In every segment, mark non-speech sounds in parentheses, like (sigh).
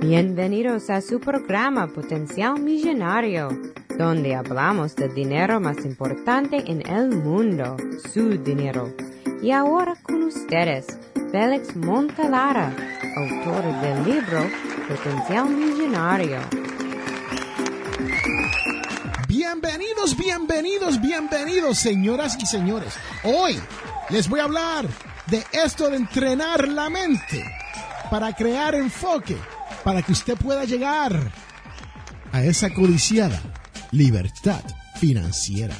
Bienvenidos a su programa Potencial Millonario, donde hablamos del dinero más importante en el mundo, su dinero. Y ahora con ustedes, Félix Montalara, autor del libro Potencial Millonario. Bienvenidos, bienvenidos, bienvenidos, señoras y señores. Hoy les voy a hablar de esto de entrenar la mente para crear enfoque, para que usted pueda llegar a esa codiciada libertad financiera.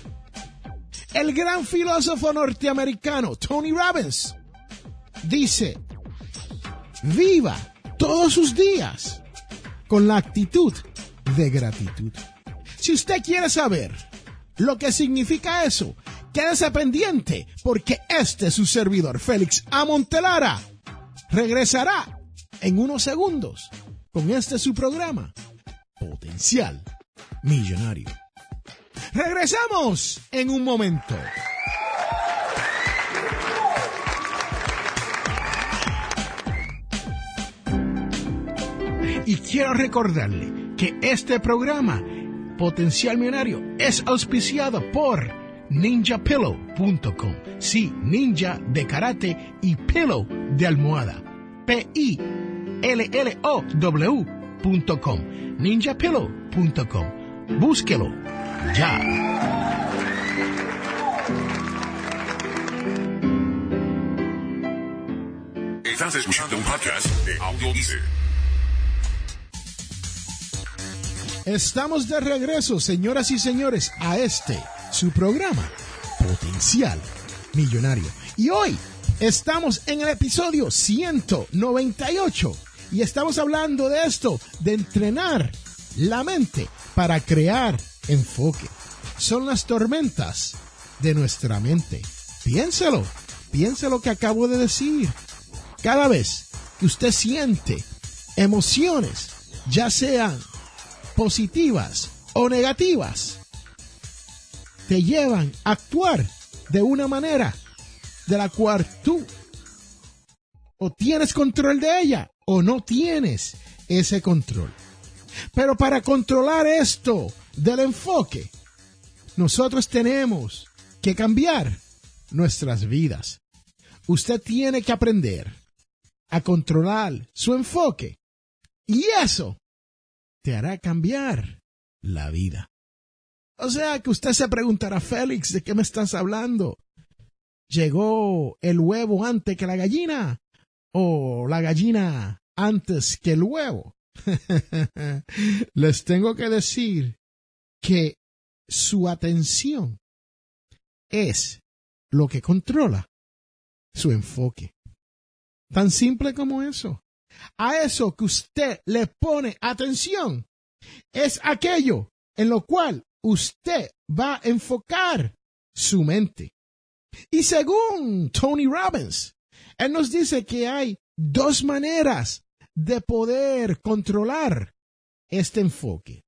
El gran filósofo norteamericano Tony Robbins dice, viva todos sus días con la actitud de gratitud. Si usted quiere saber lo que significa eso, quédese pendiente porque este es su servidor, Félix Amontelara, regresará en unos segundos con este su programa, Potencial Millonario. Regresamos en un momento. Y quiero recordarle que este programa, Potencial Millonario, es auspiciado por ninjapillow.com. Sí, ninja de karate y pillow de almohada. P-I-L-L-O-W.com. ninjapillow.com. Búsquelo ya. Estás escuchando un podcast de Audio. Estamos de regreso, señoras y señores, a este, su programa, Potencial Millonario. Y hoy estamos en el episodio 198 y estamos hablando de esto, de entrenar la mente para crear enfoque. Son las tormentas de nuestra mente. Piénselo, piense lo que acabo de decir. Cada vez que usted siente emociones, ya sean positivas o negativas, te llevan a actuar de una manera de la cual tú o tienes control de ella o no tienes ese control. Pero para controlar esto del enfoque, nosotros tenemos que cambiar nuestras vidas. Usted tiene que aprender a controlar su enfoque y eso te hará cambiar la vida. O sea que usted se preguntará, Félix, ¿de qué me estás hablando? ¿Llegó el huevo antes que la gallina? ¿O la gallina antes que el huevo? (laughs) Les tengo que decir que su atención es lo que controla su enfoque. Tan simple como eso. A eso que usted le pone atención es aquello en lo cual usted va a enfocar su mente. Y según Tony Robbins, él nos dice que hay dos maneras de poder controlar este enfoque.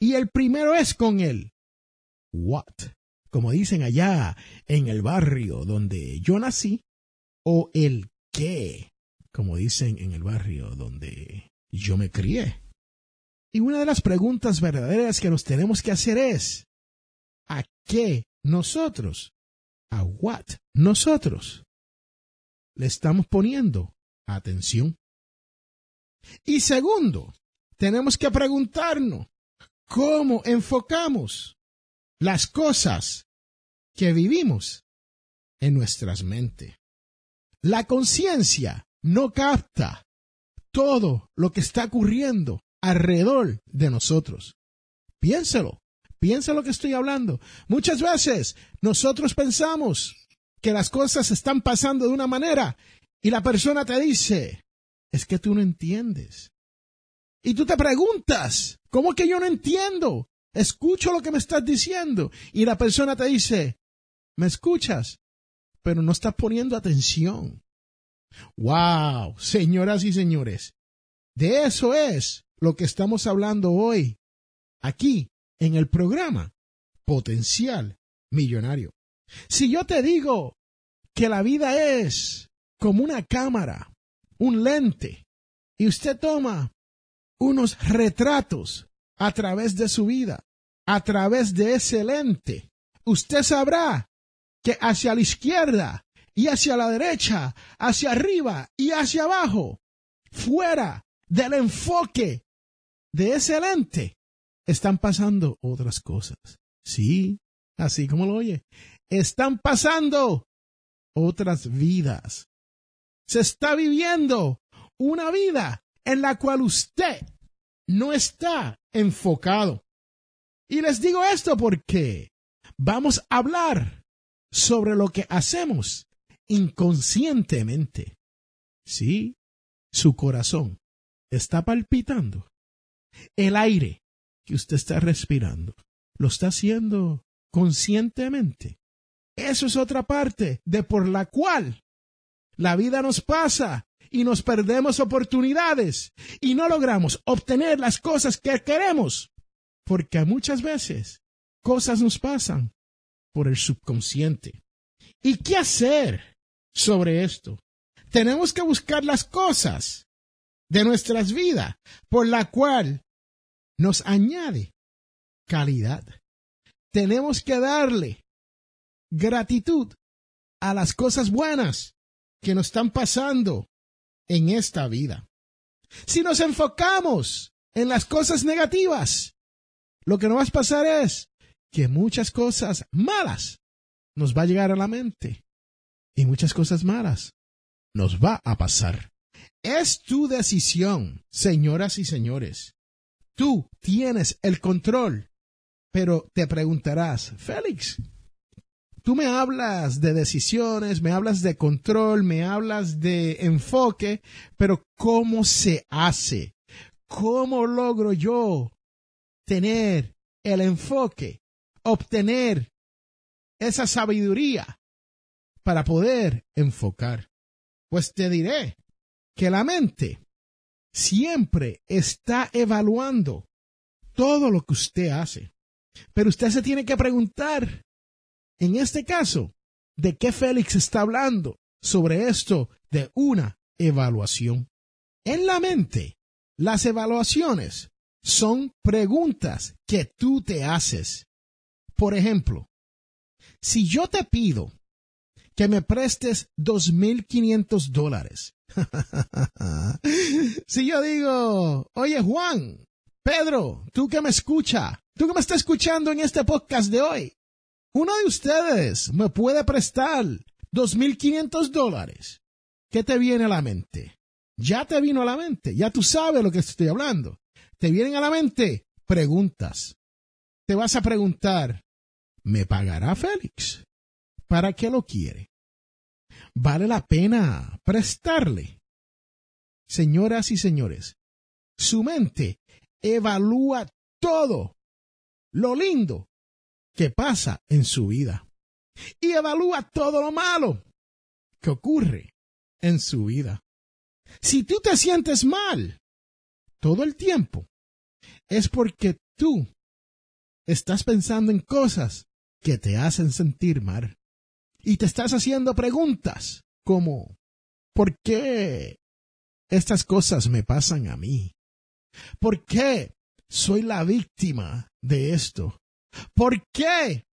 Y el primero es con el what, como dicen allá en el barrio donde yo nací, o el qué, como dicen en el barrio donde yo me crié. Y una de las preguntas verdaderas que nos tenemos que hacer es, ¿a qué nosotros? ¿A what nosotros? Le estamos poniendo atención. Y segundo, tenemos que preguntarnos cómo enfocamos las cosas que vivimos en nuestras mentes. La conciencia no capta todo lo que está ocurriendo alrededor de nosotros. Piénselo, piensa lo que estoy hablando. Muchas veces nosotros pensamos que las cosas están pasando de una manera y la persona te dice, es que tú no entiendes. Y tú te preguntas, ¿cómo que yo no entiendo? Escucho lo que me estás diciendo. Y la persona te dice, me escuchas, pero no estás poniendo atención. Wow, señoras y señores, de eso es lo que estamos hablando hoy, aquí, en el programa Potencial Millonario. Si yo te digo que la vida es como una cámara, un lente, y usted toma unos retratos a través de su vida, a través de ese lente, usted sabrá que hacia la izquierda y hacia la derecha, hacia arriba y hacia abajo, fuera del enfoque de ese lente, están pasando otras cosas. Sí, así como lo oye, están pasando otras vidas. Se está viviendo una vida en la cual usted no está enfocado. Y les digo esto porque vamos a hablar sobre lo que hacemos inconscientemente. Sí, su corazón está palpitando. El aire que usted está respirando lo está haciendo conscientemente. Eso es otra parte de por la cual la vida nos pasa y nos perdemos oportunidades y no logramos obtener las cosas que queremos, porque muchas veces cosas nos pasan por el subconsciente. ¿Y qué hacer sobre esto? Tenemos que buscar las cosas de nuestras vidas por la cual nos añade calidad. Tenemos que darle gratitud a las cosas buenas que nos están pasando en esta vida. Si nos enfocamos en las cosas negativas, lo que nos va a pasar es que muchas cosas malas nos va a llegar a la mente y muchas cosas malas nos va a pasar. Es tu decisión, señoras y señores. Tú tienes el control, pero te preguntarás, Félix, tú me hablas de decisiones, me hablas de control, me hablas de enfoque, pero ¿cómo se hace? ¿Cómo logro yo tener el enfoque, obtener esa sabiduría para poder enfocar? Pues te diré que la mente siempre está evaluando todo lo que usted hace. Pero usted se tiene que preguntar, en este caso, ¿de qué Félix está hablando sobre esto de una evaluación? En la mente, las evaluaciones son preguntas que tú te haces. Por ejemplo, si yo te pido que me prestes dos mil quinientos dólares, (laughs) si yo digo, oye Juan, Pedro, tú que me escucha, tú que me estás escuchando en este podcast de hoy, uno de ustedes me puede prestar dos mil quinientos dólares. ¿Qué te viene a la mente? Ya te vino a la mente, ya tú sabes lo que estoy hablando. Te vienen a la mente preguntas. Te vas a preguntar, ¿me pagará Félix? ¿Para qué lo quiere? ¿Vale la pena prestarle? Señoras y señores, su mente evalúa todo lo lindo que pasa en su vida y evalúa todo lo malo que ocurre en su vida. Si tú te sientes mal todo el tiempo, es porque tú estás pensando en cosas que te hacen sentir mal y te estás haciendo preguntas como ¿por qué estas cosas me pasan a mí? ¿Por qué soy la víctima de esto? ¿Por qué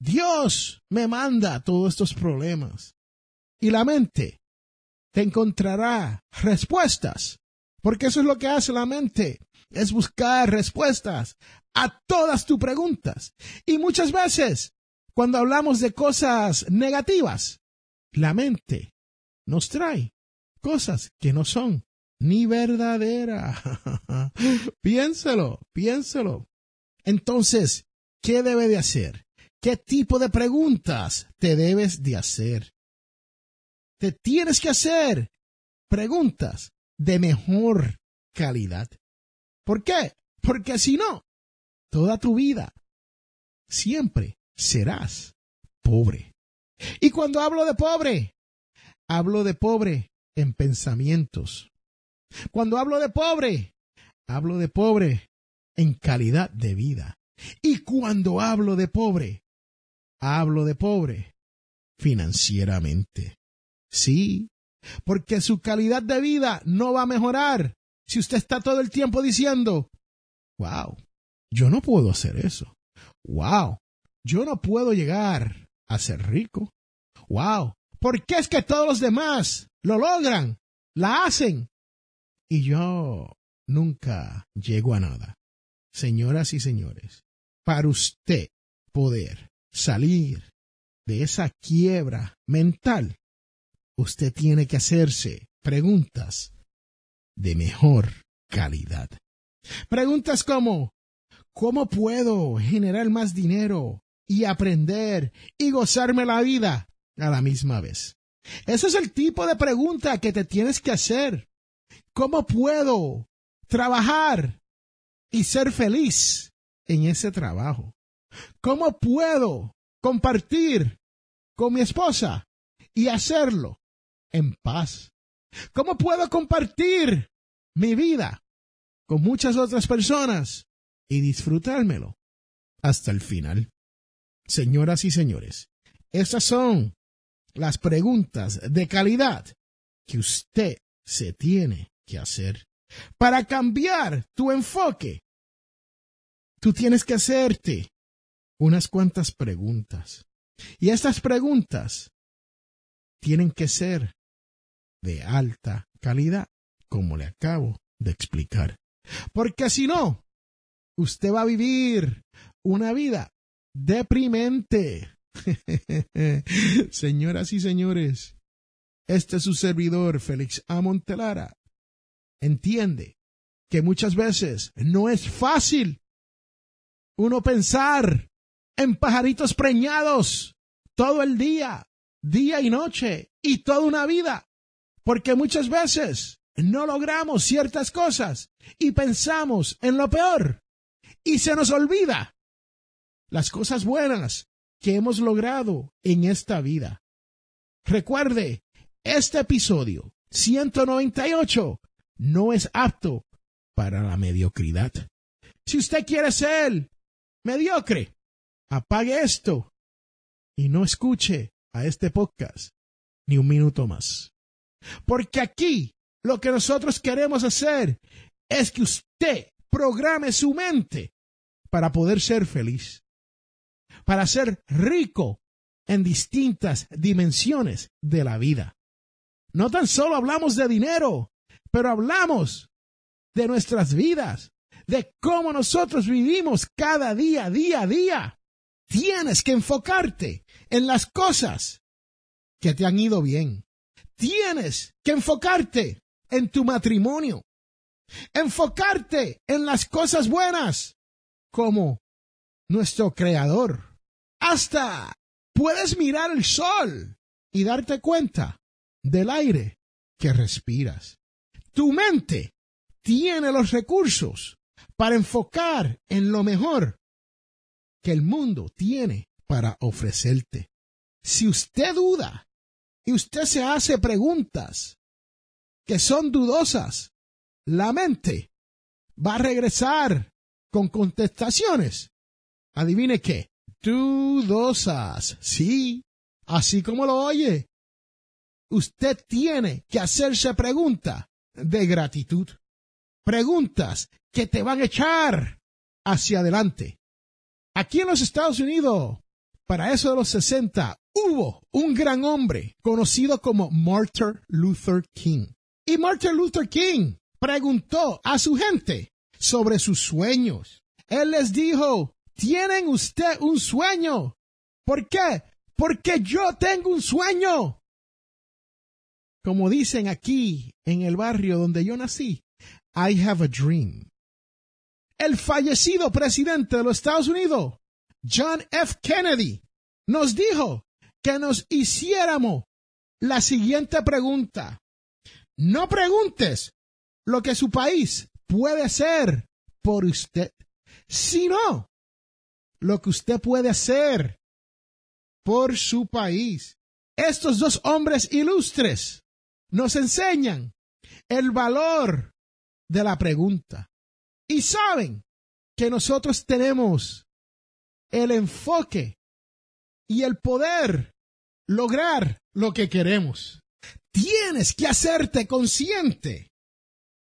Dios me manda todos estos problemas? Y la mente te encontrará respuestas, porque eso es lo que hace la mente, es buscar respuestas a todas tus preguntas. Y muchas veces, cuando hablamos de cosas negativas, la mente nos trae cosas que no son ni verdadera. (laughs) piénselo, piénselo. Entonces, ¿qué debe de hacer? ¿Qué tipo de preguntas te debes de hacer? Te tienes que hacer preguntas de mejor calidad. ¿Por qué? Porque si no, toda tu vida siempre serás pobre. Y cuando hablo de pobre, hablo de pobre en pensamientos, cuando hablo de pobre, hablo de pobre en calidad de vida. Y cuando hablo de pobre, hablo de pobre financieramente. Sí, porque su calidad de vida no va a mejorar Si usted está todo el tiempo diciendo, wow, yo no puedo hacer eso. Wow, yo no puedo llegar a ser rico. Wow, ¿por qué es que todos los demás lo logran, la hacen? Y yo nunca llego a nada. Señoras y señores, para usted poder salir de esa quiebra mental, usted tiene que hacerse preguntas de mejor calidad. Preguntas como, ¿cómo puedo generar más dinero y aprender y gozarme la vida a la misma vez? Ese es el tipo de pregunta que te tienes que hacer. ¿Cómo puedo trabajar y ser feliz en ese trabajo? ¿Cómo puedo compartir con mi esposa y hacerlo en paz? ¿Cómo puedo compartir mi vida con muchas otras personas y disfrutármelo hasta el final? Señoras y señores, esas son las preguntas de calidad que usted se tiene que hacer para cambiar tu enfoque. Tú tienes que hacerte unas cuantas preguntas. Y estas preguntas tienen que ser de alta calidad, como le acabo de explicar. Porque si no, usted va a vivir una vida deprimente. (laughs) Señoras y señores, este es su servidor, Félix A. Montelara. Entiende que muchas veces no es fácil uno pensar en pajaritos preñados todo el día, día y noche y toda una vida, porque muchas veces no logramos ciertas cosas y pensamos en lo peor y se nos olvida las cosas buenas que hemos logrado en esta vida. Recuerde, este episodio 198 no es apto para la mediocridad. Si usted quiere ser mediocre, apague esto y no escuche a este podcast ni un minuto más. Porque aquí lo que nosotros queremos hacer es que usted programe su mente para poder ser feliz, para ser rico en distintas dimensiones de la vida. No tan solo hablamos de dinero, pero hablamos de nuestras vidas, de cómo nosotros vivimos cada día, día a día. Tienes que enfocarte en las cosas que te han ido bien. Tienes que enfocarte en tu matrimonio. Enfocarte en las cosas buenas como nuestro creador. Hasta puedes mirar el sol y darte cuenta del aire que respiras. Tu mente tiene los recursos para enfocar en lo mejor que el mundo tiene para ofrecerte. Si usted duda y usted se hace preguntas que son dudosas, la mente va a regresar con contestaciones. Adivine qué, dudosas. Sí, así como lo oye. Usted tiene que hacerse preguntas de gratitud. Preguntas que te van a echar hacia adelante. Aquí en los Estados Unidos, para eso de los 60, hubo un gran hombre conocido como Martin Luther King. Y Martin Luther King preguntó a su gente sobre sus sueños. Él les dijo, ¿tienen usted un sueño? ¿Por qué? Porque yo tengo un sueño. Como dicen aquí en el barrio donde yo nací, I have a dream el fallecido presidente de los Estados Unidos, John F. Kennedy, nos dijo que nos hiciéramos la siguiente pregunta. No preguntes lo que su país puede hacer por usted, sino lo que usted puede hacer por su país. Estos dos hombres ilustres nos enseñan el valor de la pregunta y saben que nosotros tenemos el enfoque y el poder lograr lo que queremos. Tienes que hacerte consciente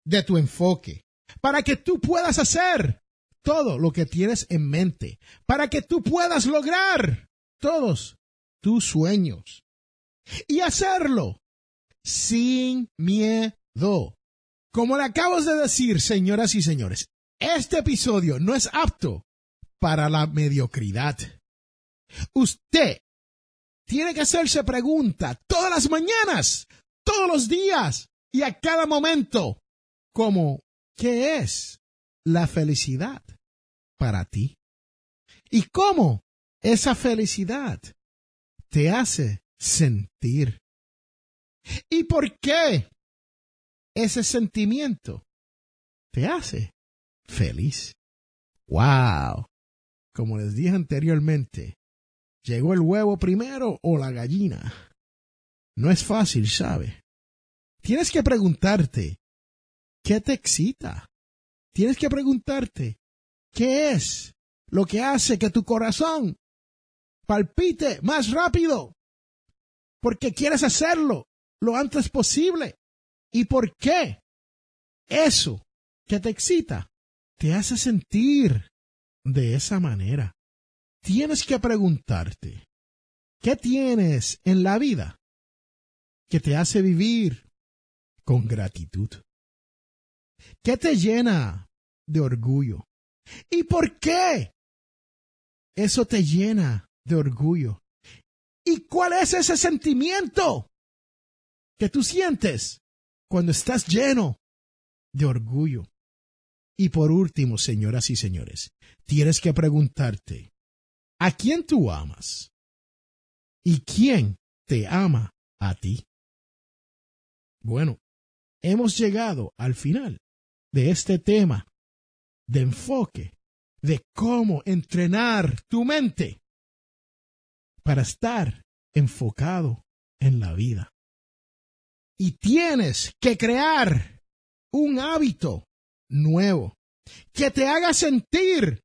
de tu enfoque, para que tú puedas hacer todo lo que tienes en mente, para que tú puedas lograr todos tus sueños y hacerlo sin miedo. Como le acabo de decir, señoras y señores, este episodio no es apto para la mediocridad. Usted tiene que hacerse pregunta todas las mañanas, todos los días y a cada momento, como, ¿qué es la felicidad para ti? ¿Y cómo esa felicidad te hace sentir? ¿Y por qué ese sentimiento te hace feliz? ¡Wow! Como les dije anteriormente, ¿llegó el huevo primero o la gallina? No es fácil, ¿sabe? Tienes que preguntarte, ¿qué te excita? Tienes que preguntarte, ¿qué es lo que hace que tu corazón palpite más rápido? Porque quieres hacerlo lo antes posible. ¿Y por qué? Eso que te excita te hace sentir de esa manera. Tienes que preguntarte, ¿qué tienes en la vida que te hace vivir con gratitud? ¿Qué te llena de orgullo? ¿Y por qué eso te llena de orgullo? ¿Y cuál es ese sentimiento que tú sientes cuando estás lleno de orgullo? Y por último, señoras y señores, tienes que preguntarte, ¿a quién tú amas? ¿Y quién te ama a ti? Bueno, hemos llegado al final de este tema de enfoque, de cómo entrenar tu mente para estar enfocado en la vida. Y tienes que crear un hábito nuevo que te haga sentir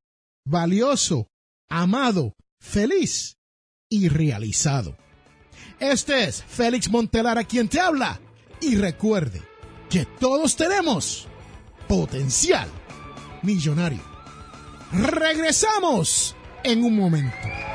valioso, amado, feliz y realizado. Este es Félix Montelar a quien te habla y recuerde que todos tenemos potencial millonario. Regresamos en un momento.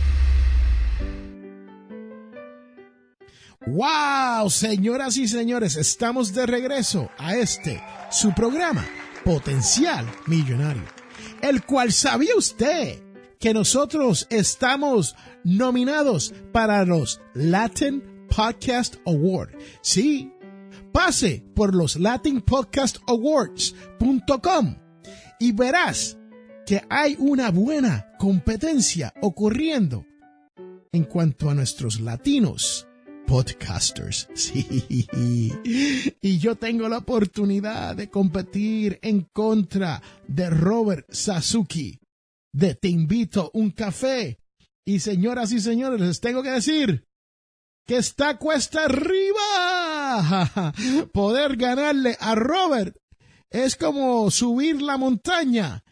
¡Wow! Señoras y señores, estamos de regreso a este, su programa, Potencial Millonario, el cual sabía usted que nosotros estamos nominados para los Latin Podcast Award. Sí, pase por los latinpodcastawards.com y verás que hay una buena competencia ocurriendo en cuanto a nuestros latinos podcasters. (laughs) Sí. Y yo tengo la oportunidad de competir en contra de Robert Sasuki de Te invito un café. Y señoras y señores, les tengo que decir que está cuesta arriba. (laughs) Poder ganarle a Robert es como subir la montaña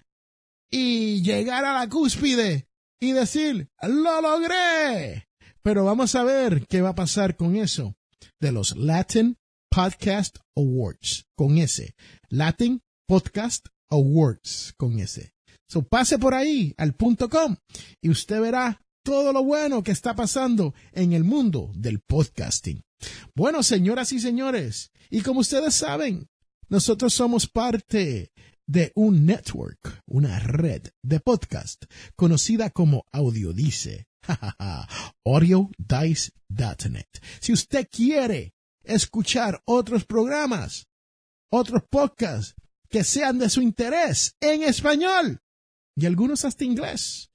y llegar a la cúspide y decir, lo logré. Pero vamos a ver qué va a pasar con eso de los Latin Podcast Awards, con ese. Latin Podcast Awards, con ese. So pase por ahí al punto com y usted verá todo lo bueno que está pasando en el mundo del podcasting. Bueno, señoras y señores, y como ustedes saben, nosotros somos parte de un network, una red de podcast conocida como Audiodice. (laughs) AudioDice.net. Si usted quiere escuchar otros programas, otros podcasts que sean de su interés en español y algunos hasta inglés,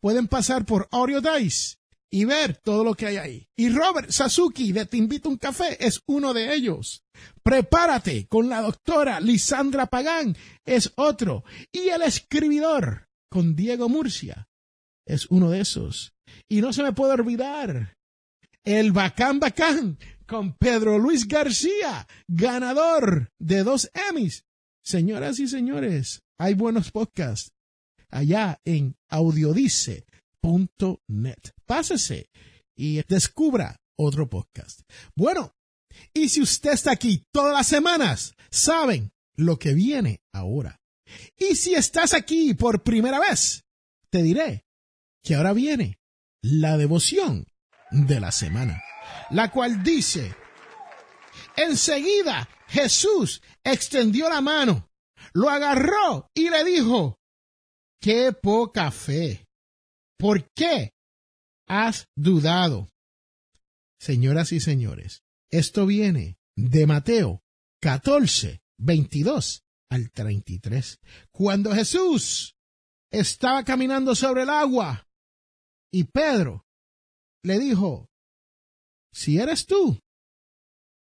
pueden pasar por Audio Dice y ver todo lo que hay ahí. Y Robert Sasuki de Te Invito a un Café es uno de ellos. Prepárate con la doctora Lisandra Pagán es otro. Y el escribidor con Diego Murcia es uno de esos. Y no se me puede olvidar el Bacán Bacán con Pedro Luis García, ganador de dos Emmys. Señoras y señores, hay buenos podcasts allá en audiodice net. Pásese y descubra otro podcast. Bueno, y si usted está aquí todas las semanas, saben lo que viene ahora. Y si estás aquí por primera vez, te diré que ahora viene la devoción de la semana, la cual dice, enseguida Jesús extendió la mano, lo agarró y le dijo, qué poca fe. ¿Por qué has dudado? Señoras y señores, esto viene de Mateo 14, 22 al 33. Cuando Jesús estaba caminando sobre el agua y Pedro le dijo, si eres tú,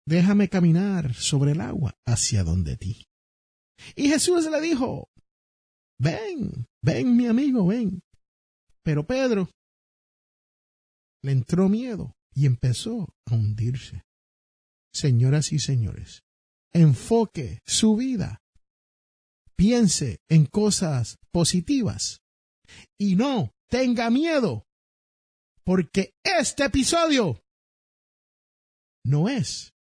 déjame caminar sobre el agua hacia donde ti. Y Jesús le dijo, ven, ven mi amigo, ven. Pero Pedro le entró miedo y empezó a hundirse. Señoras y señores, enfoque su vida. Piense en cosas positivas y no tenga miedo, porque este episodio no es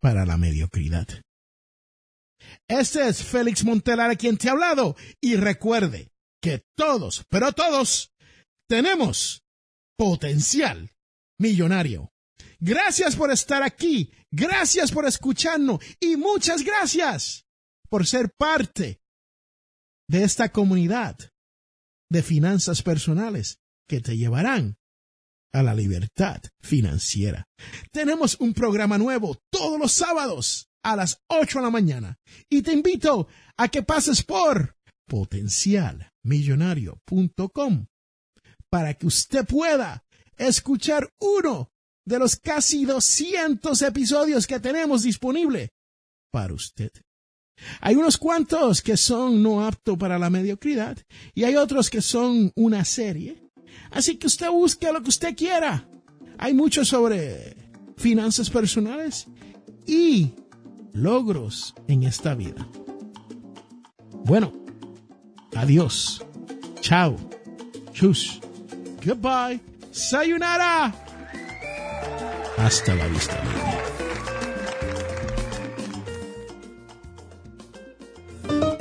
para la mediocridad. Este es Félix Montelar quien te ha hablado y recuerde, que todos, pero todos, tenemos potencial millonario. Gracias por estar aquí, gracias por escucharnos y muchas gracias por ser parte de esta comunidad de finanzas personales que te llevarán a la libertad financiera. Tenemos un programa nuevo todos los sábados a las 8 de la mañana y te invito a que pases por potencialmillonario.com para que usted pueda escuchar uno de los casi 200 episodios que tenemos disponible para usted. Hay unos cuantos que son no aptos para la mediocridad y hay otros que son una serie. Así que usted busque lo que usted quiera. Hay mucho sobre finanzas personales y logros en esta vida. Bueno, Adiós. Chao. Chus. Goodbye. Sayonara. Hasta la vista.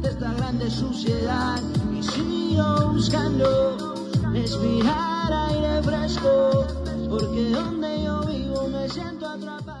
de esta grande suciedad. Y siguió buscando respirar aire fresco, porque donde yo vivo me siento atrapado.